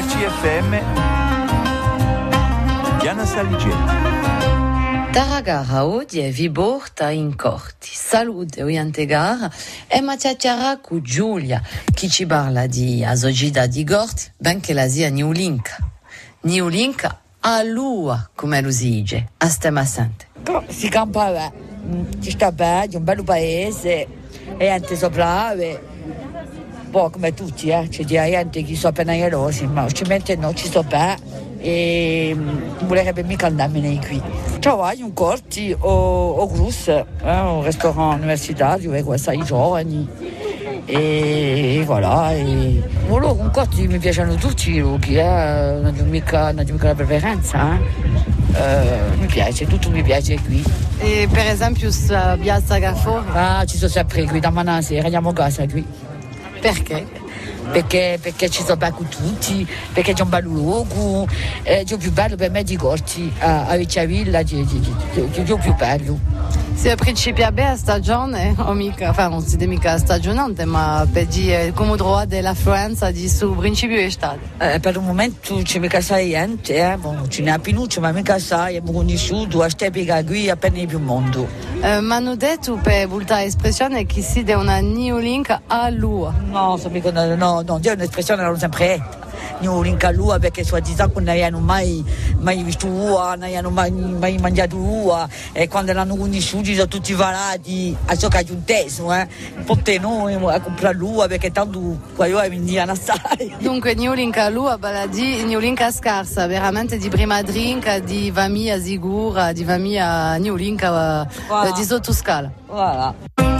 RCFM Diana Saligeti. Taragara oggi è vi porta in corti. Salute Oiantegar e Maciacciara con Giulia, che ci parla di Asogida di Gort, benché la sia Niulinka. Niulinka a lua, come lo si dice, a stemma sante. Si campa bene, ci sta bene, è un bello paese, e gente sopravvive. Boh, come tutti, eh. c'è gente che so appena gelosi, ma ultimamente no, ci sto bene e non vorrebbe mica andarmene qui. Hai un corti o, o Grus, eh, un ristorante universitario dove i giovani e voilà. E... Volevo un corti mi piacciono tutti i luoghi, eh. non ho mica, non ho mica la preferenza. Eh. Uh, mi piace, tutto mi piace qui. E per esempio a Piazza Carrefour? Ah, ci sono sempre qui, da Manà sera, andiamo a casa qui. Perché? Perché, perché ci sono con tutti, perché c'è un bel luogo, eh, è più bello per me di Gorti, a, a Villa, è il più bello. Si principia la stagione, o mica, enfin, non si dice mica stagionante, ma per dire come dell'affluenza di su principio estate. Eh, per il momento c'è mica sai niente, eh? bon, ce n'è pinuccio, ma mica sai, è conosciuto, a stepica qui appena più mondo. Eh, ma hanno detto per volta espressione che si una new link a lua. No, mica, no, no, no, è un'espressione non sempre New link a lua perché sua disacqua non hanno mai, mai visto lua, non hanno mai, mai mangiato lua e quando l'hanno conosciuti sono tutti varati a ha giunteso, eh? un po' te noi a comprare lua perché tanto qua io mi indiano assai. Dunque New Link a lua, di New Link a scarsa, veramente di prima drink, di famiglia sicura, di famiglia New Link uh, voilà. di sottoscala. Voilà.